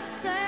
say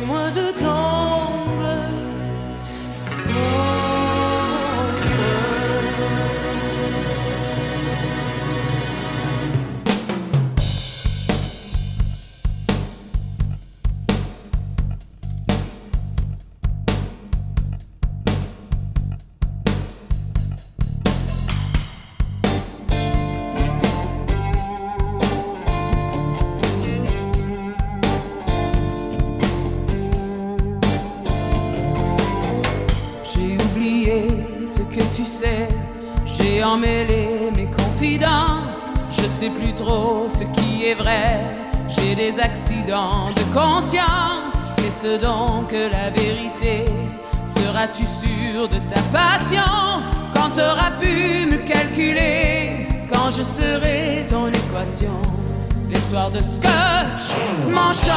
name was de conscience. Est-ce donc la vérité Seras-tu sûr de ta passion? Quand t'auras pu me calculer Quand je serai ton équation. L'histoire de scotch m'enchante.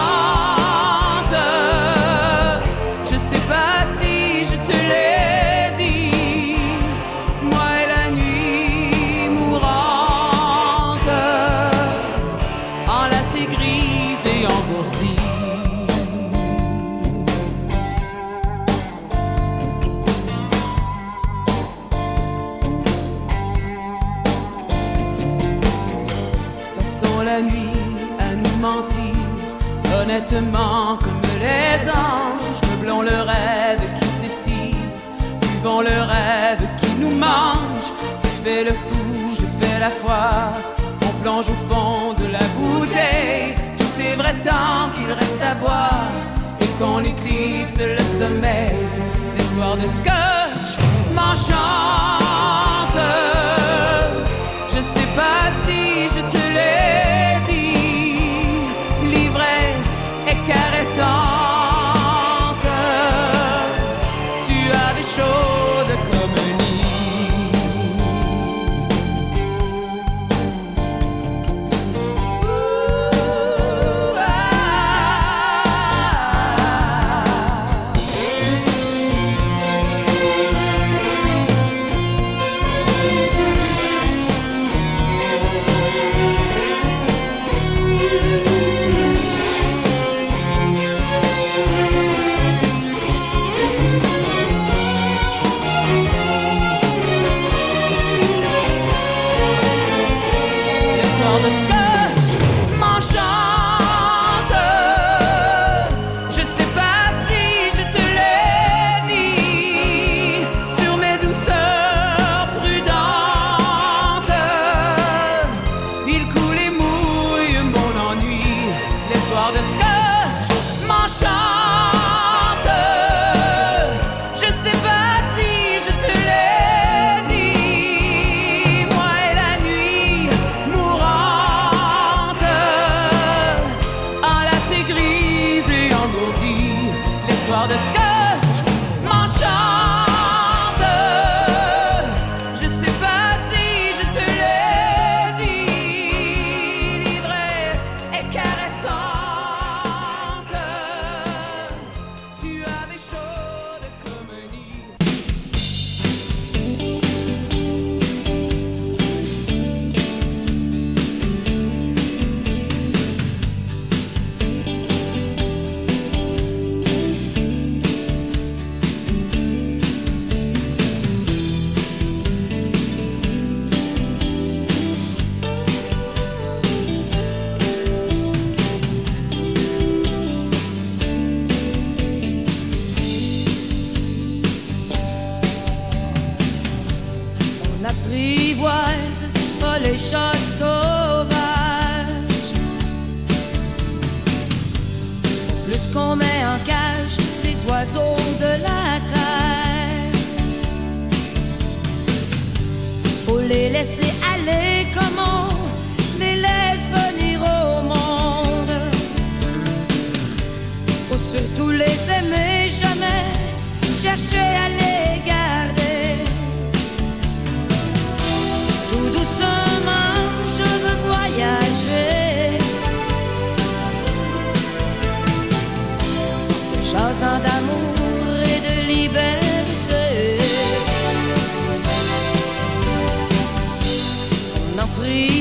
Comme les anges, meublons le rêve qui s'étire, buvons le rêve qui nous mange. Tu fais le fou, je fais la foi, on plonge au fond de la bouteille. Tout est vrai tant qu'il reste à boire et qu'on éclipse le sommeil. Les soirs de scotch m'enchantent. Je sais pas si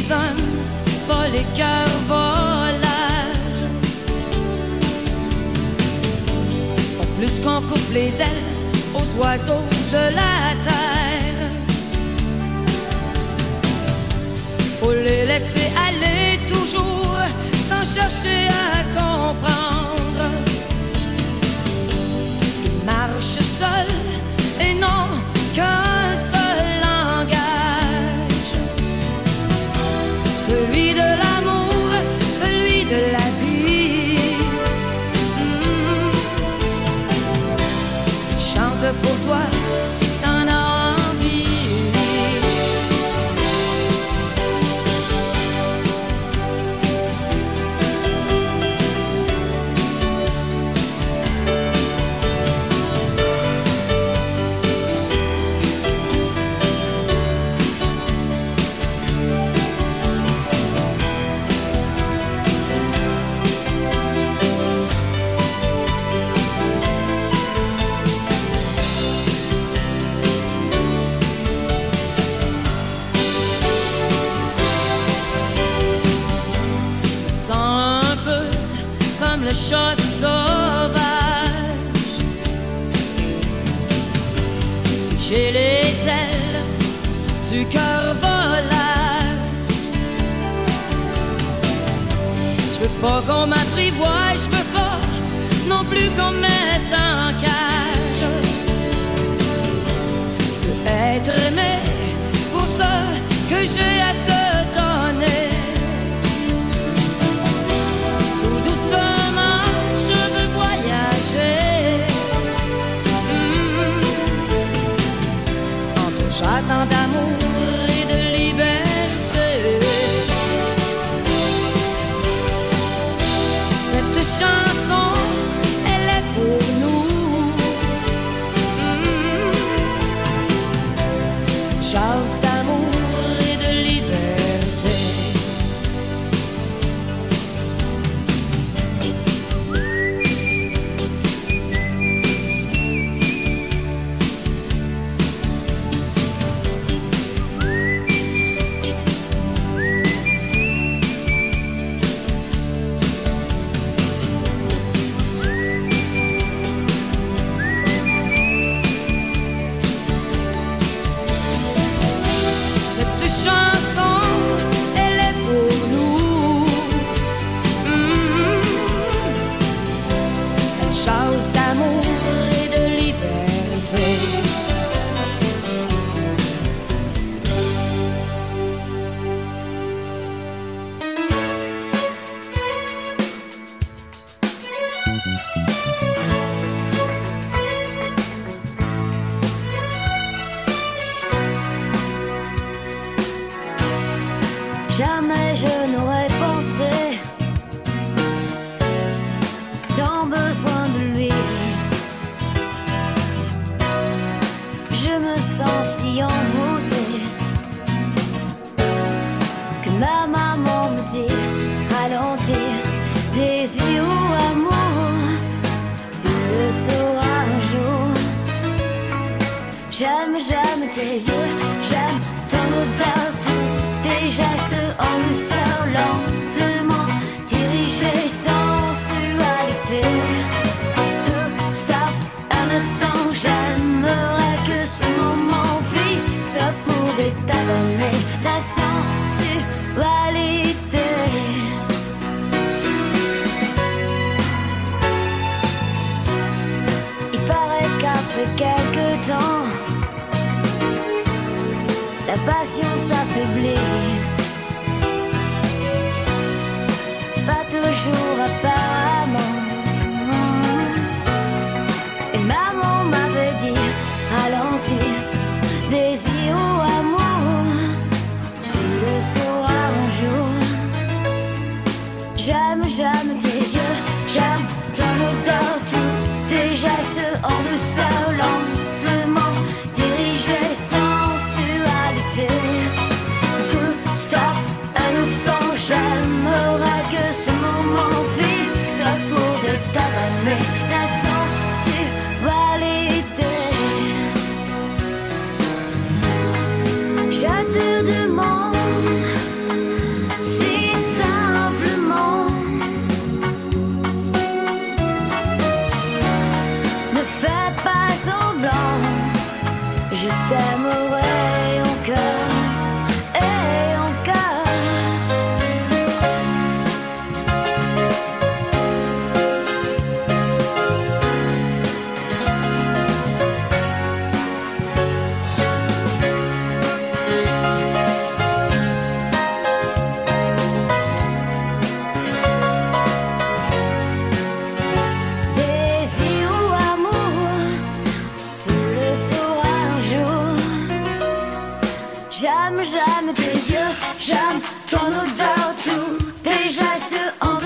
n'emprisonne pas les cœurs volages. Pas plus qu'on coupe les ailes aux oiseaux de la terre. Faut les laisser aller toujours sans chercher à comprendre. Ils marchent seuls et n'ont qu'un Te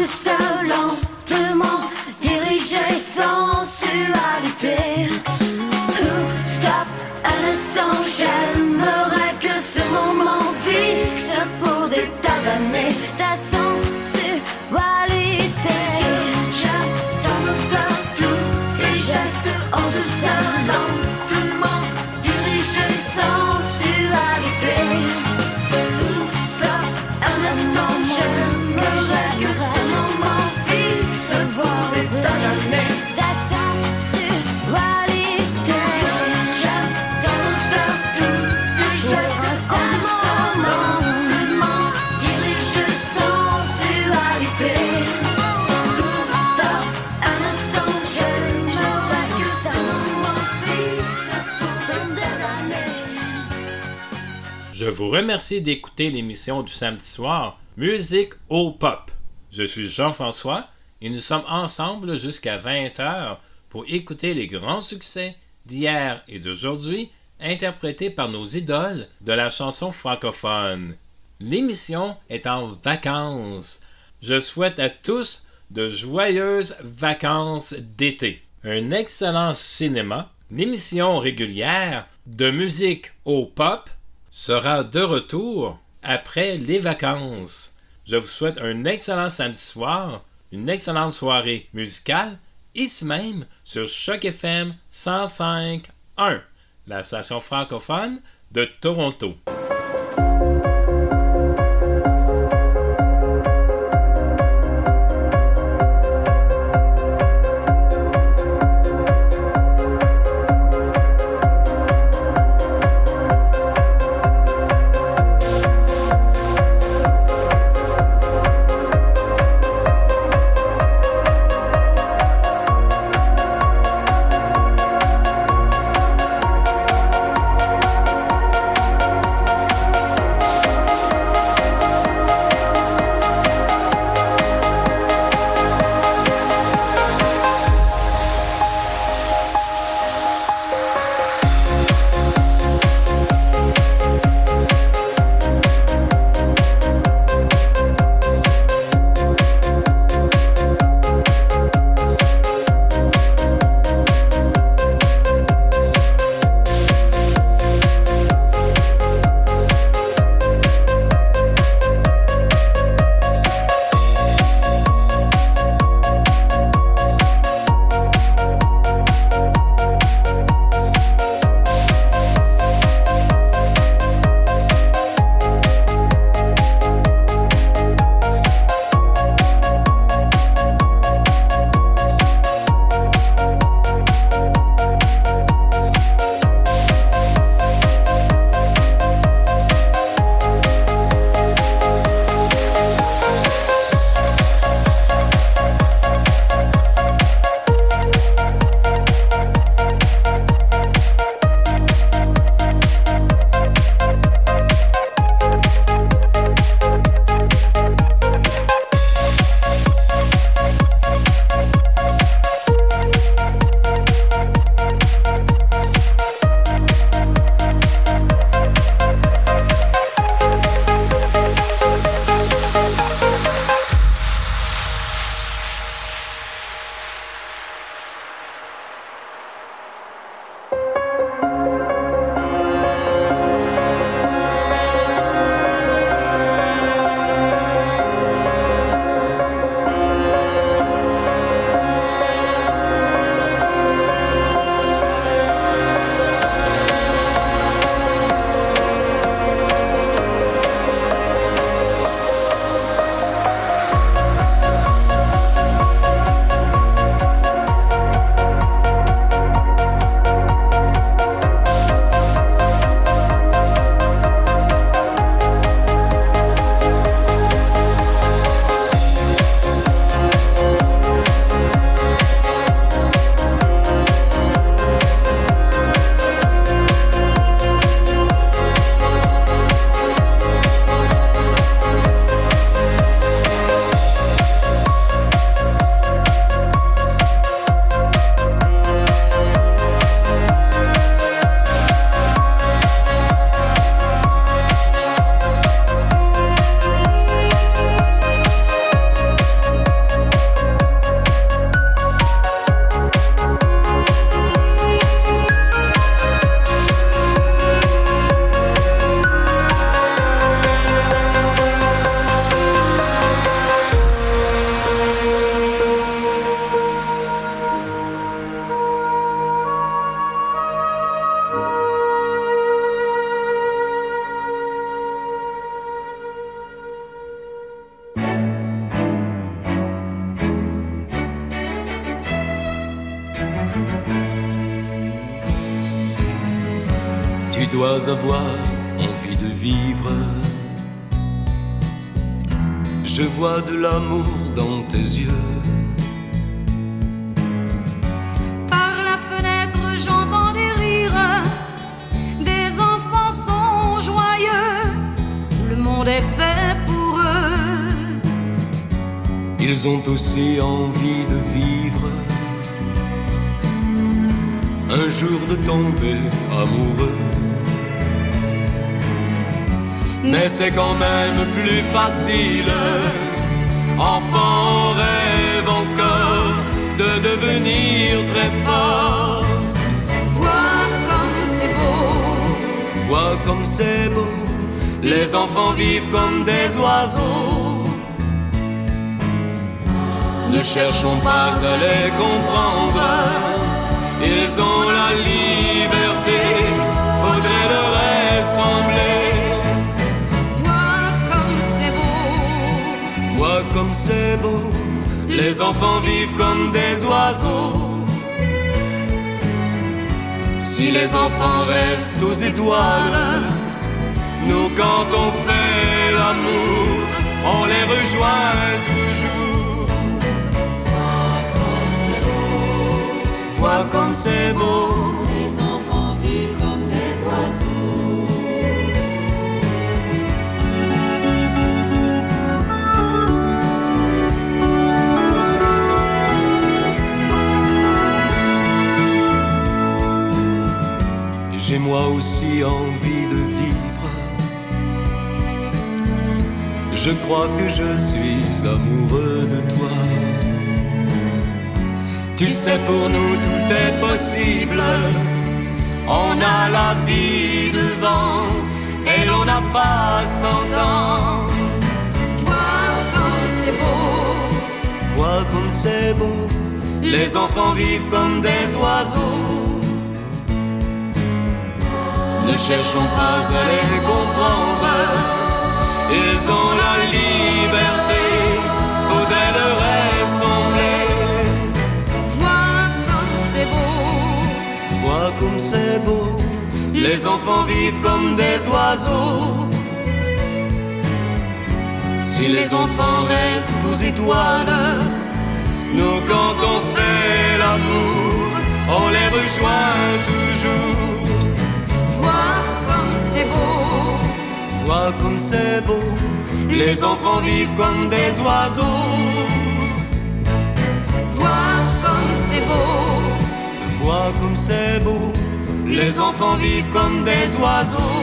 gestes en vous remercie d'écouter l'émission du samedi soir Musique au Pop. Je suis Jean-François et nous sommes ensemble jusqu'à 20h pour écouter les grands succès d'hier et d'aujourd'hui interprétés par nos idoles de la chanson francophone. L'émission est en vacances. Je souhaite à tous de joyeuses vacances d'été. Un excellent cinéma, l'émission régulière de musique au pop sera de retour après les vacances. Je vous souhaite un excellent samedi soir, une excellente soirée musicale, ici même sur Choc FM 105.1, la station francophone de Toronto. avoir envie de vivre. Je vois de l'amour dans tes yeux. Par la fenêtre, j'entends des rires. Des enfants sont joyeux. Le monde est fait pour eux. Ils ont aussi envie de vivre. Un jour de tomber amoureux. Mais c'est quand même plus facile, enfant rêve encore de devenir très fort. Vois comme c'est beau, Vois comme c'est beau, les enfants vivent comme des oiseaux. Ne cherchons pas à les comprendre, ils ont la liberté, Vois comme c'est beau, les enfants vivent comme des oiseaux. Si les enfants rêvent aux étoiles, nous quand on fait l'amour, on les rejoint toujours. Vois comme c'est beau, les enfants moi aussi envie de vivre. Je crois que je suis amoureux de toi. Tu sais, pour nous tout est possible. On a la vie devant et l'on n'a pas cent ans. Vois comme c'est beau, Vois comme c'est beau, les enfants vivent comme des oiseaux. Ne cherchons pas à les comprendre, ils ont la liberté, leur ressembler. vois comme c'est beau, Vois comme c'est beau, les enfants vivent comme des oiseaux. Si les enfants rêvent aux étoiles, nous quand on fait l'amour, on les rejoint toujours. Vois comme c'est beau, les enfants vivent comme des oiseaux. vois comme c'est beau, Vois comme c'est beau, les enfants vivent comme des oiseaux.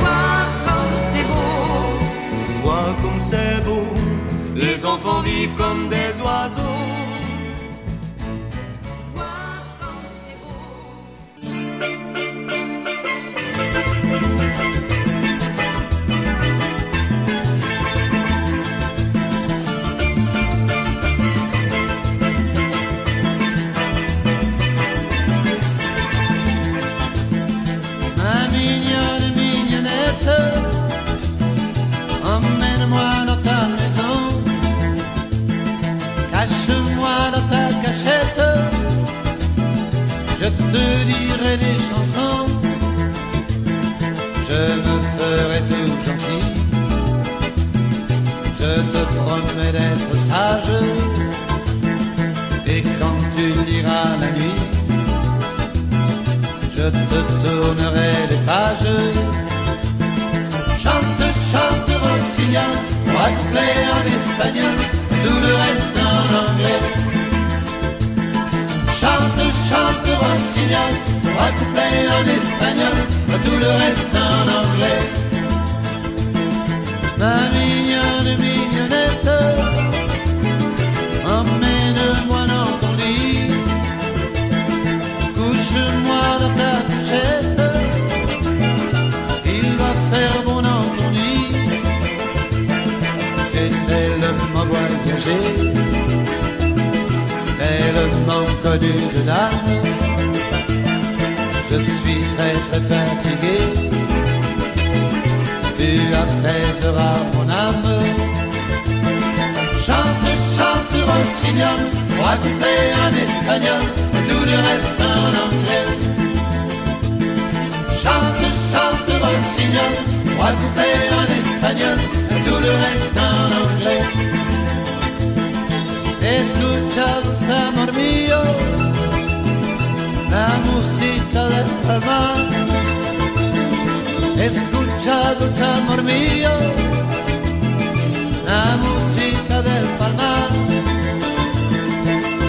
vois comme c'est beau, Vois comme c'est beau, les enfants vivent comme des oiseaux. Couplets en espagnol, tout le reste en anglais. Chante, chante, Rossignol, couplets en espagnol, tout le reste en anglais. Ma mignonne Je suis très très fatigué, tu apaiseras mon âme. Chante, chante, rossignol, couplets en espagnol, tout le reste en anglais. Chante, chante, rossignol, couplets en espagnol, tout le reste en anglais. mamá. Escucha, dulce amor mío, la música del palmar.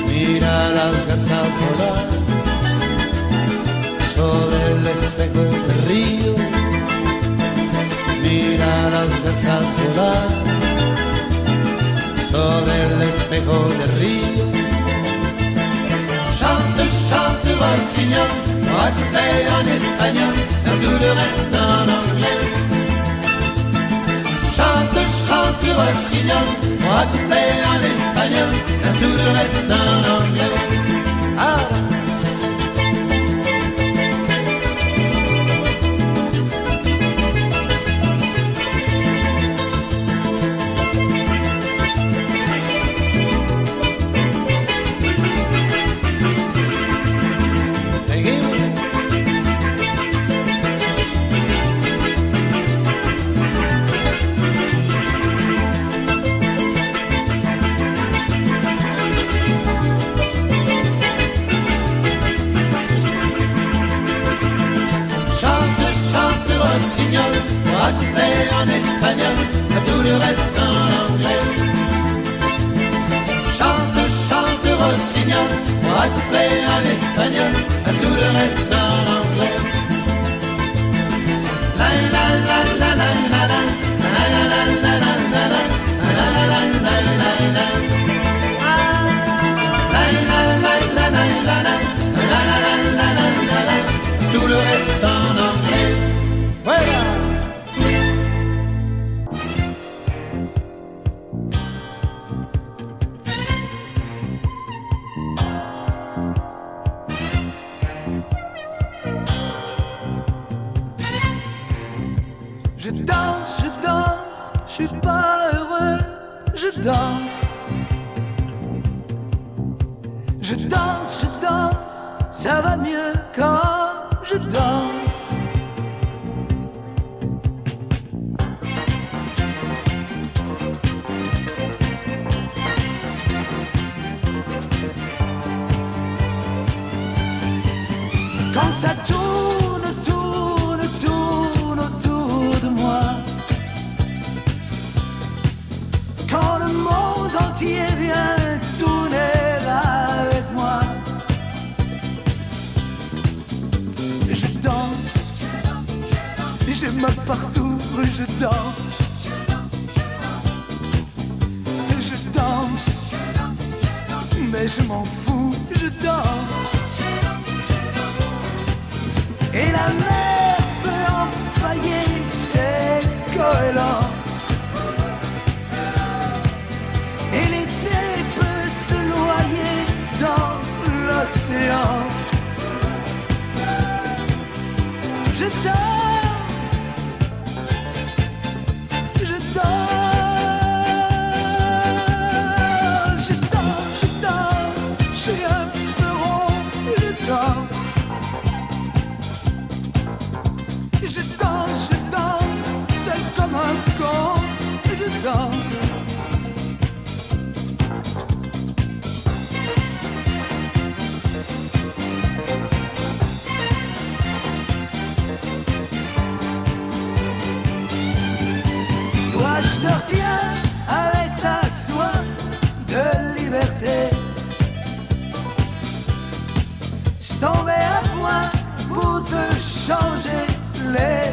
Mira las garzas volar sobre el espejo del río. Mira las garzas volar sobre el espejo del río. Chante, chante, va, señor. en espagnol, dans tout le reste en anglais. Chante, chante, rossignol, moi coupé en espagnol, dans tout le reste en anglais. Ah. chemin partout je danse. Et je danse, mais je m'en fous, je danse. Et la mer peut empailler ses cohérents. Et l'été peut se noyer dans l'océan. Je danse. Reviens avec ta soif de liberté. Je tombais à point pour te changer les